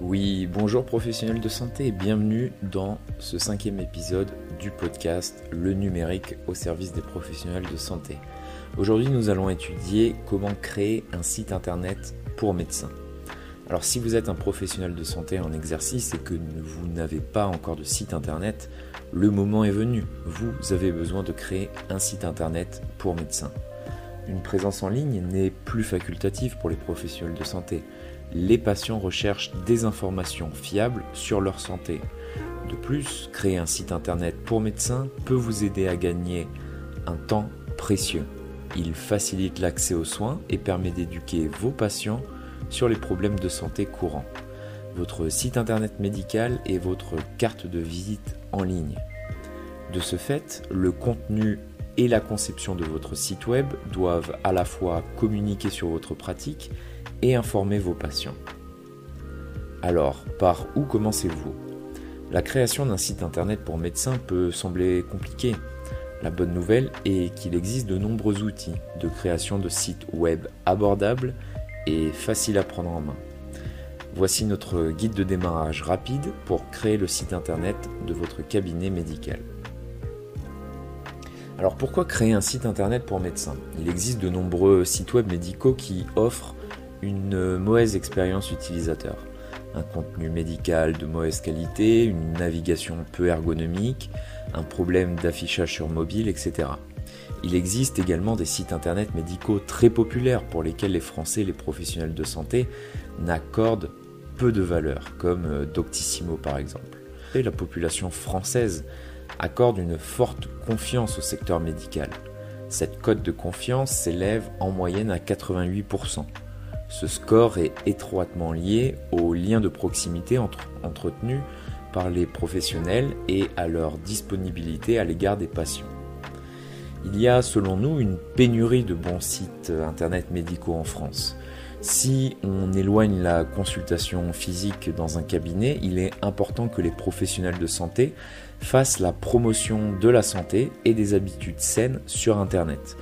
Oui, bonjour professionnels de santé et bienvenue dans ce cinquième épisode du podcast Le numérique au service des professionnels de santé. Aujourd'hui nous allons étudier comment créer un site internet pour médecins. Alors si vous êtes un professionnel de santé en exercice et que vous n'avez pas encore de site internet, le moment est venu. Vous avez besoin de créer un site internet pour médecins. Une présence en ligne n'est plus facultative pour les professionnels de santé les patients recherchent des informations fiables sur leur santé. De plus, créer un site internet pour médecins peut vous aider à gagner un temps précieux. Il facilite l'accès aux soins et permet d'éduquer vos patients sur les problèmes de santé courants. Votre site internet médical est votre carte de visite en ligne. De ce fait, le contenu et la conception de votre site web doivent à la fois communiquer sur votre pratique et informer vos patients. Alors, par où commencez-vous? La création d'un site internet pour médecins peut sembler compliquée. La bonne nouvelle est qu'il existe de nombreux outils de création de sites web abordables et faciles à prendre en main. Voici notre guide de démarrage rapide pour créer le site internet de votre cabinet médical. Alors pourquoi créer un site internet pour médecins? Il existe de nombreux sites web médicaux qui offrent une mauvaise expérience utilisateur. Un contenu médical de mauvaise qualité, une navigation peu ergonomique, un problème d'affichage sur mobile, etc. Il existe également des sites internet médicaux très populaires pour lesquels les Français les professionnels de santé n'accordent peu de valeur, comme euh, Doctissimo par exemple. Et la population française accorde une forte confiance au secteur médical. Cette cote de confiance s'élève en moyenne à 88%. Ce score est étroitement lié aux liens de proximité entretenus par les professionnels et à leur disponibilité à l'égard des patients. Il y a selon nous une pénurie de bons sites internet médicaux en France. Si on éloigne la consultation physique dans un cabinet, il est important que les professionnels de santé fassent la promotion de la santé et des habitudes saines sur Internet.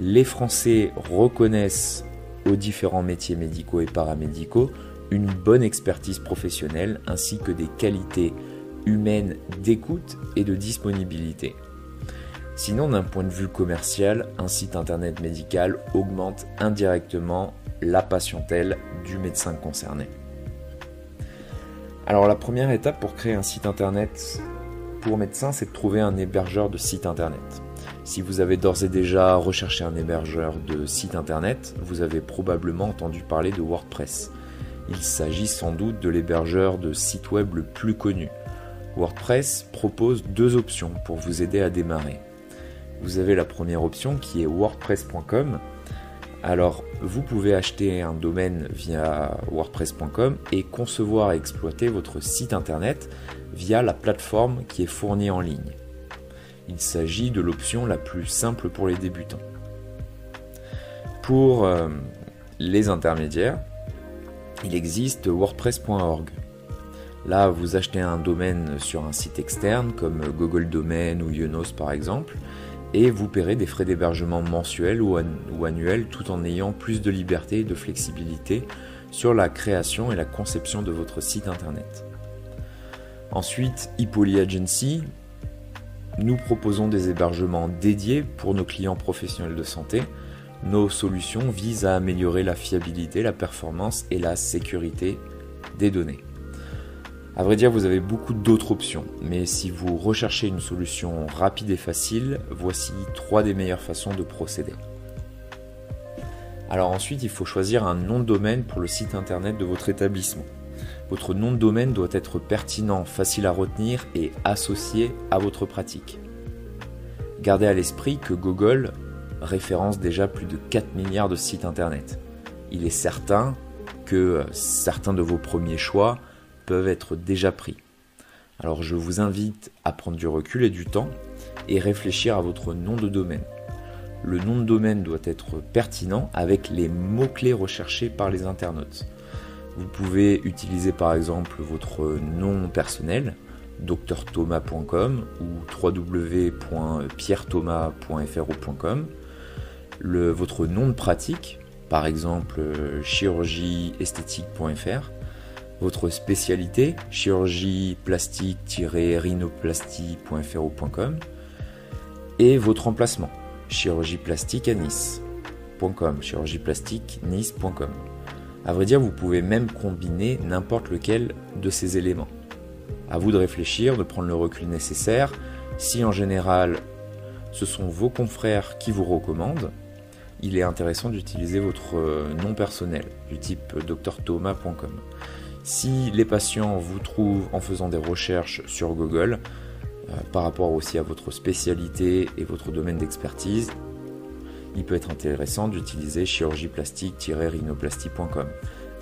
Les Français reconnaissent aux différents métiers médicaux et paramédicaux une bonne expertise professionnelle ainsi que des qualités humaines d'écoute et de disponibilité. Sinon, d'un point de vue commercial, un site internet médical augmente indirectement la patientèle du médecin concerné. Alors la première étape pour créer un site internet pour médecin, c'est de trouver un hébergeur de site internet. Si vous avez d'ores et déjà recherché un hébergeur de site internet, vous avez probablement entendu parler de WordPress. Il s'agit sans doute de l'hébergeur de site web le plus connu. WordPress propose deux options pour vous aider à démarrer. Vous avez la première option qui est wordpress.com. Alors, vous pouvez acheter un domaine via wordpress.com et concevoir et exploiter votre site internet via la plateforme qui est fournie en ligne. Il s'agit de l'option la plus simple pour les débutants. Pour euh, les intermédiaires, il existe WordPress.org. Là, vous achetez un domaine sur un site externe comme Google Domain ou Yonos par exemple, et vous paierez des frais d'hébergement mensuels ou, annuels tout en ayant plus de liberté et de flexibilité sur la création et la conception de votre site internet. Ensuite, ePoly Agency nous proposons des hébergements dédiés pour nos clients professionnels de santé. Nos solutions visent à améliorer la fiabilité, la performance et la sécurité des données. À vrai dire, vous avez beaucoup d'autres options, mais si vous recherchez une solution rapide et facile, voici trois des meilleures façons de procéder. Alors ensuite, il faut choisir un nom de domaine pour le site internet de votre établissement. Votre nom de domaine doit être pertinent, facile à retenir et associé à votre pratique. Gardez à l'esprit que Google référence déjà plus de 4 milliards de sites internet. Il est certain que certains de vos premiers choix peuvent être déjà pris. Alors je vous invite à prendre du recul et du temps et réfléchir à votre nom de domaine. Le nom de domaine doit être pertinent avec les mots-clés recherchés par les internautes. Vous pouvez utiliser par exemple votre nom personnel, drthomas.com ou www.pierrethomas.fro.com, votre nom de pratique, par exemple chirurgieesthétique.fr, votre spécialité, chirurgie plastique-rhinoplastie.fro.com, et votre emplacement, chirurgie plastique à Nice.com, chirurgie plastique nice.com. À vrai dire, vous pouvez même combiner n'importe lequel de ces éléments. À vous de réfléchir, de prendre le recul nécessaire. Si en général, ce sont vos confrères qui vous recommandent, il est intéressant d'utiliser votre nom personnel, du type drthomas.com. Si les patients vous trouvent en faisant des recherches sur Google, euh, par rapport aussi à votre spécialité et votre domaine d'expertise, il peut être intéressant d'utiliser chirurgie plastique-rhinoplastie.com.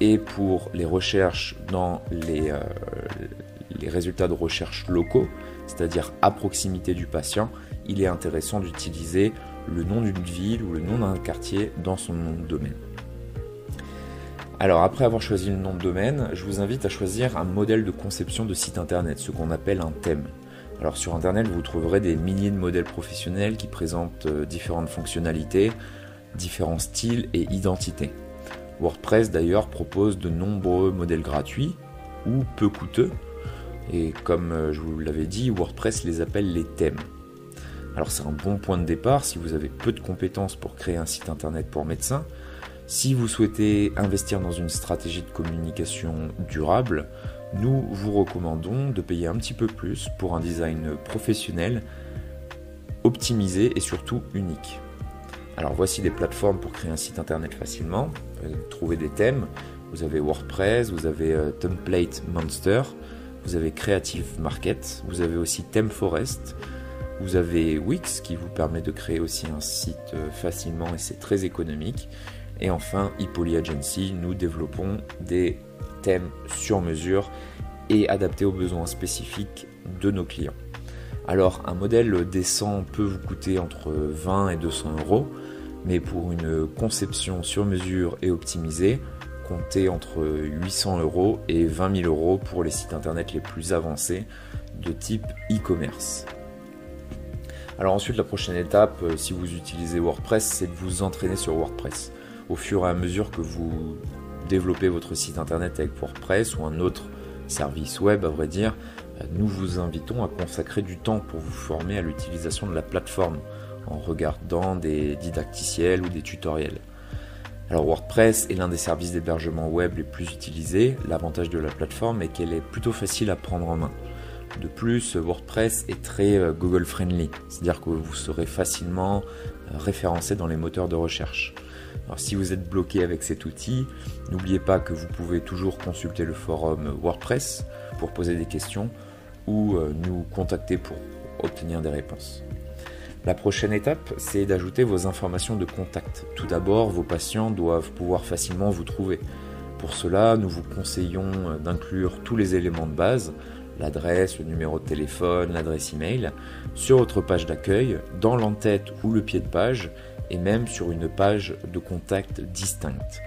Et pour les recherches dans les, euh, les résultats de recherche locaux, c'est-à-dire à proximité du patient, il est intéressant d'utiliser le nom d'une ville ou le nom d'un quartier dans son nom de domaine. Alors après avoir choisi le nom de domaine, je vous invite à choisir un modèle de conception de site internet, ce qu'on appelle un thème. Alors sur internet, vous trouverez des milliers de modèles professionnels qui présentent euh, différentes fonctionnalités, différents styles et identités. WordPress d'ailleurs propose de nombreux modèles gratuits ou peu coûteux. Et comme euh, je vous l'avais dit, WordPress les appelle les thèmes. Alors c'est un bon point de départ si vous avez peu de compétences pour créer un site internet pour médecins, si vous souhaitez investir dans une stratégie de communication durable, nous vous recommandons de payer un petit peu plus pour un design professionnel, optimisé et surtout unique. Alors voici des plateformes pour créer un site internet facilement, vous trouver des thèmes, vous avez WordPress, vous avez euh, Template Monster, vous avez Creative Market, vous avez aussi ThemeForest, vous avez Wix qui vous permet de créer aussi un site euh, facilement et c'est très économique. Et enfin, ePoly Agency, nous développons des sur mesure et adaptés aux besoins spécifiques de nos clients. Alors, un modèle décent peut vous coûter entre 20 et 200 euros, mais pour une conception sur mesure et optimisée, comptez entre 800 euros et 20 000 euros pour les sites internet les plus avancés de type e-commerce. Alors ensuite, la prochaine étape, euh, si vous utilisez WordPress, c'est de vous entraîner sur WordPress au fur et à mesure que vous développez votre site internet avec WordPress ou un autre service web, à vrai dire, nous vous invitons à consacrer du temps pour vous former à l'utilisation de la plateforme en regardant des didacticiels ou des tutoriels. Alors WordPress est l'un des services d'hébergement web les plus utilisés. L'avantage de la plateforme est qu'elle est plutôt facile à prendre en main. De plus, WordPress est très euh, Google friendly, c'est-à-dire que vous serez facilement euh, référencé dans les moteurs de recherche. Alors si vous êtes bloqué avec cet outil, n'oubliez pas que vous pouvez toujours consulter le forum WordPress pour poser des questions ou euh, nous contacter pour obtenir des réponses. La prochaine étape, c'est d'ajouter vos informations de contact. Tout d'abord, vos patients doivent pouvoir facilement vous trouver. Pour cela, nous vous conseillons euh, d'inclure tous les éléments de base, l'adresse, le numéro de téléphone, l'adresse email, sur votre page d'accueil, dans l'entête ou le pied de page, et même sur une page de contact distincte.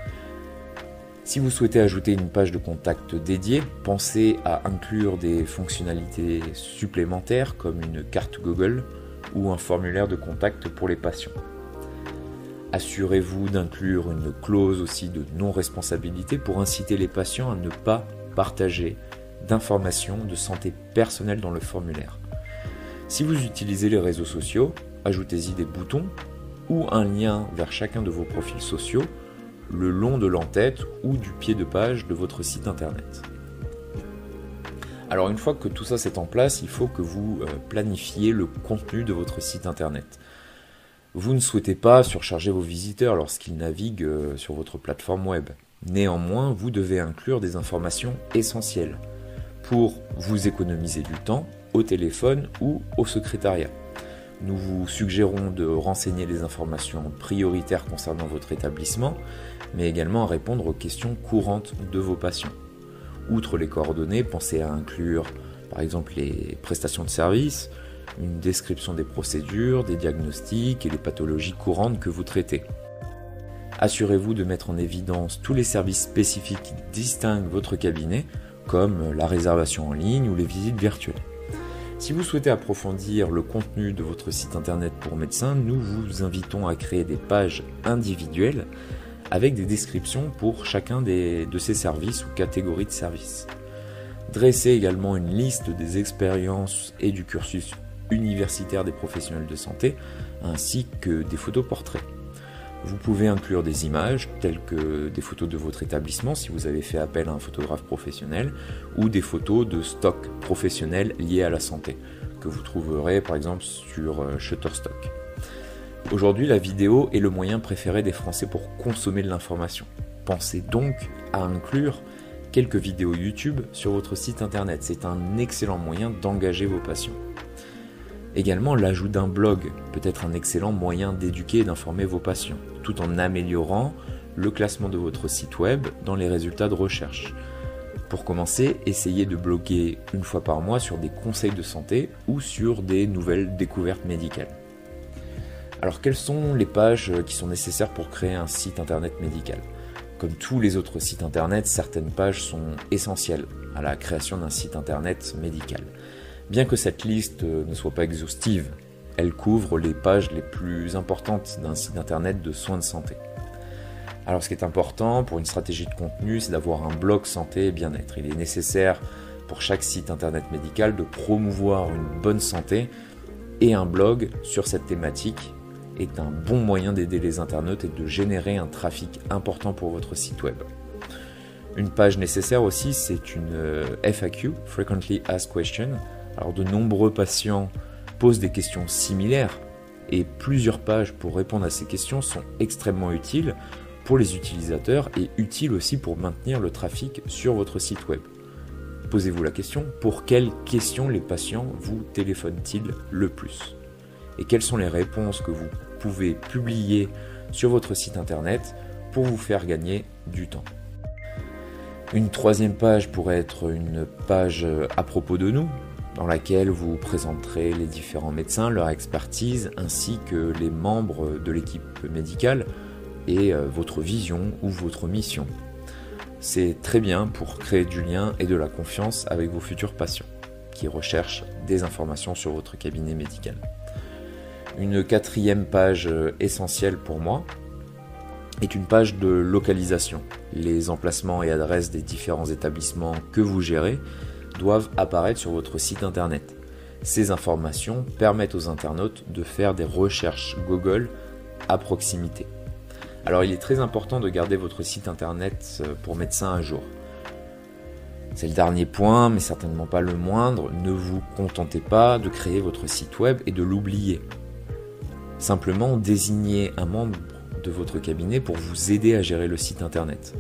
Si vous souhaitez ajouter une page de contact dédiée, pensez à inclure des fonctionnalités supplémentaires comme une carte Google ou un formulaire de contact pour les patients. Assurez-vous d'inclure une clause aussi de non-responsabilité pour inciter les patients à ne pas partager d'informations de santé personnelle dans le formulaire. Si vous utilisez les réseaux sociaux, ajoutez-y des boutons ou un lien vers chacun de vos profils sociaux le long de l'entête ou du pied de page de votre site internet. Alors une fois que tout ça c'est en place, il faut que vous euh, planifiez le contenu de votre site internet. Vous ne souhaitez pas surcharger vos visiteurs lorsqu'ils naviguent euh, sur votre plateforme web. Néanmoins, vous devez inclure des informations essentielles pour vous économiser du temps au téléphone ou au secrétariat. Nous vous suggérons de renseigner les informations prioritaires concernant votre établissement, mais également à répondre aux questions courantes de vos patients. Outre les coordonnées, pensez à inclure par exemple les prestations de services, une description des procédures, des diagnostics et les pathologies courantes que vous traitez. Assurez-vous de mettre en évidence tous les services spécifiques qui distinguent votre cabinet, comme la réservation en ligne ou les visites virtuelles. Si vous souhaitez approfondir le contenu de votre site internet pour médecins, nous vous invitons à créer des pages individuelles avec des descriptions pour chacun de ces services ou catégories de services. Dressez également une liste des expériences et du cursus universitaire des professionnels de santé, ainsi que des photos portraits. Vous pouvez inclure des images telles que des photos de votre établissement si vous avez fait appel à un photographe professionnel ou des photos de stock professionnels liés à la santé que vous trouverez par exemple sur euh, Shutterstock. Aujourd'hui, la vidéo est le moyen préféré des Français pour consommer de l'information. Pensez donc à inclure quelques vidéos YouTube sur votre site internet. C'est un excellent moyen d'engager vos patients. Également, l'ajout d'un blog peut être un excellent moyen d'éduquer et d'informer vos patients, tout en améliorant le classement de votre site web dans les résultats de recherche. Pour commencer, essayez de bloguer une fois par mois sur des conseils de santé ou sur des nouvelles découvertes médicales. Alors quelles sont les pages qui sont nécessaires pour créer un site internet médical? Comme tous les autres sites internet, certaines pages sont essentielles à la création d'un site internet médical. Bien que cette liste ne soit pas exhaustive, elle couvre les pages les plus importantes d'un site internet de soins de santé. Alors ce qui est important pour une stratégie de contenu, c'est d'avoir un blog santé et bien-être. Il est nécessaire pour chaque site internet médical de promouvoir une bonne santé et un blog sur cette thématique est un bon moyen d'aider les internautes et de générer un trafic important pour votre site web. Une page nécessaire aussi, c'est une euh, FAQ, Frequently Asked Question, alors de nombreux patients posent des questions similaires et plusieurs pages pour répondre à ces questions sont extrêmement utiles pour les utilisateurs et utiles aussi pour maintenir le trafic sur votre site web. Posez-vous la question, pour quelles questions les patients vous téléphonent-ils le plus? Et quelles sont les réponses que vous pouvez publier sur votre site internet pour vous faire gagner du temps? Une troisième page pourrait être une page à propos de nous, dans laquelle vous présenterez les différents médecins, leur expertise, ainsi que les membres de l'équipe médicale et euh, votre vision ou votre mission. C'est très bien pour créer du lien et de la confiance avec vos futurs patients qui recherchent des informations sur votre cabinet médical. Une quatrième page euh, essentielle pour moi est une page de localisation. Les emplacements et adresses des différents établissements que vous gérez doivent apparaître sur votre site internet. Ces informations permettent aux internautes de faire des recherches Google à proximité. Alors il est très important de garder votre site internet euh, pour médecin à jour. C'est le dernier point, mais certainement pas le moindre. Ne vous contentez pas de créer votre site web et de l'oublier. Simplement désignez un membre de votre cabinet pour vous aider à gérer le site internet.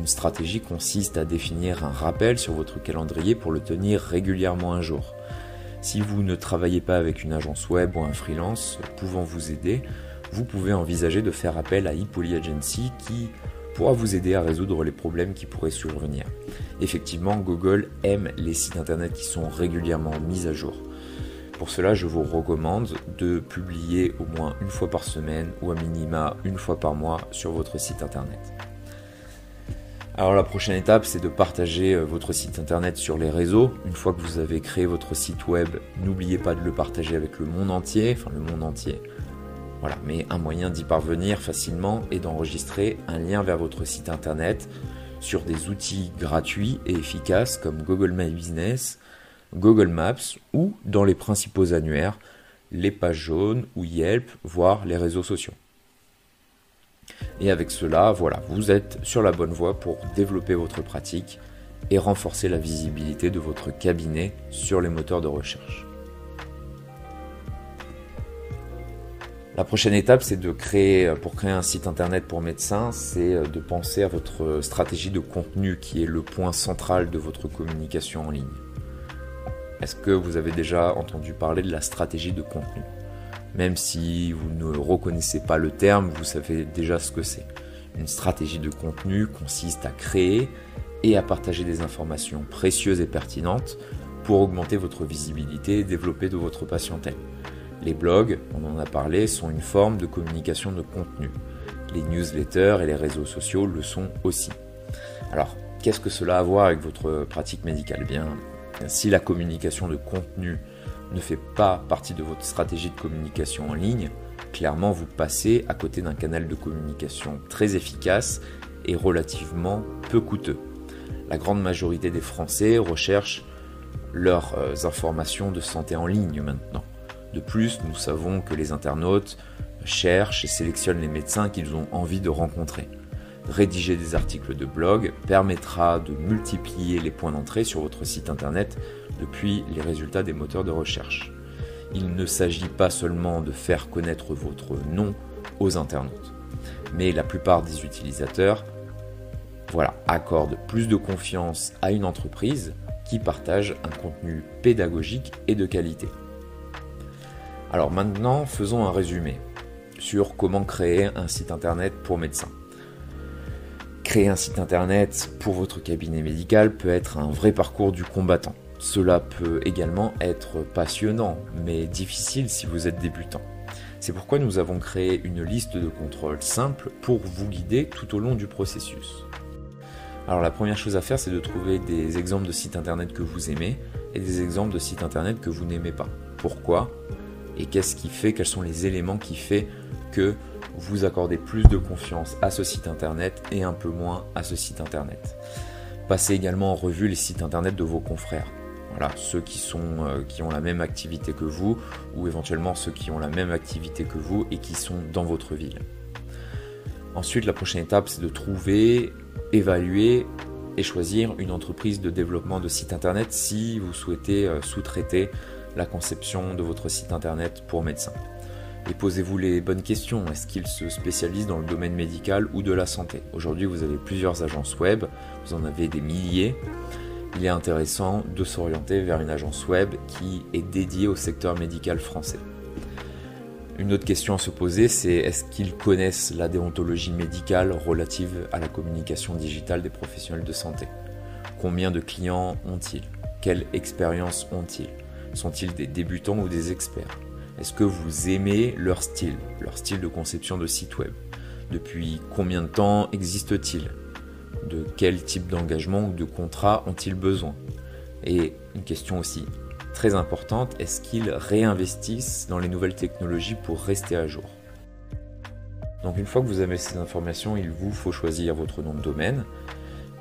Une stratégie consiste à définir un rappel sur votre calendrier pour le tenir régulièrement un jour. Si vous ne travaillez pas avec une agence web ou un freelance pouvant vous aider, vous pouvez envisager de faire appel à ePoly Agency qui pourra vous aider à résoudre les problèmes qui pourraient survenir. Effectivement, Google aime les sites internet qui sont régulièrement mis à jour. Pour cela, je vous recommande de publier au moins une fois par semaine ou à minima une fois par mois sur votre site internet. Alors la prochaine étape, c'est de partager euh, votre site internet sur les réseaux. Une fois que vous avez créé votre site web, n'oubliez pas de le partager avec le monde entier, enfin le monde entier. Voilà, mais un moyen d'y parvenir facilement est d'enregistrer un lien vers votre site internet sur des outils gratuits et efficaces comme Google My Business, Google Maps ou dans les principaux annuaires, les pages jaunes ou Yelp, voire les réseaux sociaux. Et avec cela, vous êtes sur la bonne voie pour développer votre pratique et renforcer la visibilité de votre cabinet sur les moteurs de recherche. La prochaine étape, c'est de créer, pour créer un site internet pour médecins, c'est de penser à votre stratégie de contenu qui est le point central de votre communication en ligne. Est-ce que vous avez déjà entendu parler de la stratégie de contenu? Même si vous ne reconnaissez pas le terme, vous savez déjà ce que c'est. Une stratégie de contenu consiste à créer et à partager des informations précieuses et pertinentes pour augmenter votre visibilité et développer de votre patientèle. Les blogs, on en a parlé, sont une forme de communication de contenu. Les newsletters et les réseaux sociaux le sont aussi. Alors, qu'est-ce que cela a à voir avec votre pratique médicale? Eh Bien, si la communication de contenu ne fait pas partie de votre stratégie de communication en ligne, clairement vous passez à côté d'un canal de communication très efficace et relativement peu coûteux. La grande majorité des Français recherchent leurs euh, informations de santé en ligne maintenant. De plus, nous savons que les internautes cherchent et sélectionnent les médecins qu'ils ont envie de rencontrer. Rédiger des articles de blog permettra de multiplier les points d'entrée sur votre site internet depuis les résultats des moteurs de recherche. Il ne s'agit pas seulement de faire connaître votre nom aux internautes, mais la plupart des utilisateurs accordent plus de confiance à une entreprise qui partage un contenu pédagogique et de qualité. Alors maintenant, faisons un résumé sur comment créer un site internet pour médecins. Créer un site internet pour votre cabinet médical peut être un vrai parcours du combattant. Cela peut également être passionnant, mais difficile si vous êtes débutant. C'est pourquoi nous avons créé une liste de contrôles simple pour vous guider tout au long du processus. Alors la première chose à faire, c'est de trouver des exemples de sites internet que vous aimez et des exemples de sites internet que vous n'aimez pas. Pourquoi Et qu'est-ce qui fait Quels sont les éléments qui font que vous accordez plus de confiance à ce site internet et un peu moins à ce site internet? Passez également en revue les sites internet de vos confrères. Voilà, ceux euh, qui ont la même activité que vous, ou éventuellement ceux qui ont la même activité que vous et qui sont dans votre ville. Ensuite, la prochaine étape, c'est de trouver, évaluer et choisir une entreprise de développement de site internet si vous souhaitez euh, sous-traiter la conception de votre site internet pour médecins. Et posez-vous les bonnes questions. Est-ce qu'ils se spécialisent dans le domaine médical ou de la santé? Aujourd'hui, vous avez plusieurs agences web, vous en avez des milliers il est intéressant de s'orienter vers une agence web qui est dédiée au secteur médical français. Une autre question à se poser, c'est est-ce qu'ils connaissent la déontologie médicale relative à la communication digitale des professionnels de santé? Combien de clients ont-ils? Quelle expérience ont-ils? Sont-ils des débutants ou des experts? Est-ce que vous aimez leur style, leur style de conception de site web? Depuis combien de temps existe-t-il? De quel type d'engagement ou de contrat ont-ils besoin Et une question aussi très importante, est-ce qu'ils réinvestissent dans les nouvelles technologies pour rester à jour? Donc une fois que vous avez ces informations, il vous faut choisir votre nom de domaine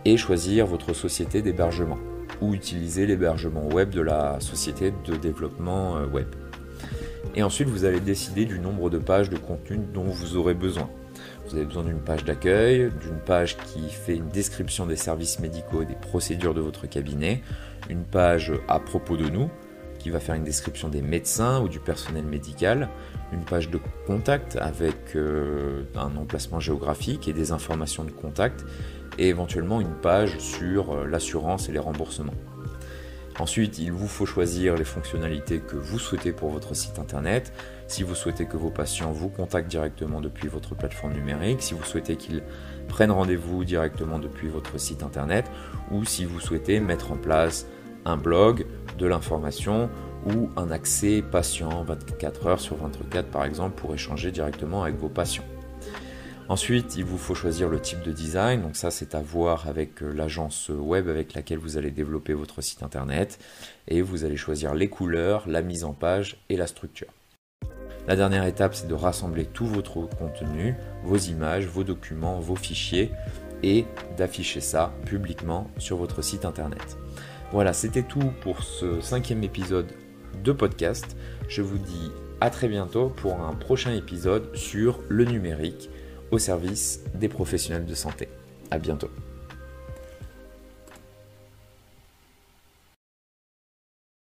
et choisir votre société d'hébergement ou utiliser l'hébergement web de la société de développement euh, web. Et ensuite, vous allez décider du nombre de pages de contenu dont vous aurez besoin. Vous avez besoin d'une page d'accueil, d'une page qui fait une description des services médicaux et des procédures de votre cabinet, une page à propos de nous, qui va faire une description des médecins ou du personnel médical, une page de contact avec euh, un emplacement géographique et des informations de contact, et éventuellement une page sur euh, l'assurance et les remboursements. Ensuite, il vous faut choisir les fonctionnalités que vous souhaitez pour votre site internet. Si vous souhaitez que vos patients vous contactent directement depuis votre plateforme numérique, si vous souhaitez qu'ils prennent rendez-vous directement depuis votre site internet, ou si vous souhaitez mettre en place un blog, de l'information ou un accès patient 24 heures sur 24 par exemple pour échanger directement avec vos patients. Ensuite, il vous faut choisir le type de design. Donc ça, c'est à voir avec euh, l'agence web avec laquelle vous allez développer votre site internet. Et vous allez choisir les couleurs, la mise en page et la structure. La dernière étape, c'est de rassembler tout votre contenu, vos images, vos documents, vos fichiers et d'afficher ça publiquement sur votre site internet. Voilà, c'était tout pour ce cinquième épisode de podcast. Je vous dis à très bientôt pour un prochain épisode sur le numérique au service des professionnels de santé. À bientôt.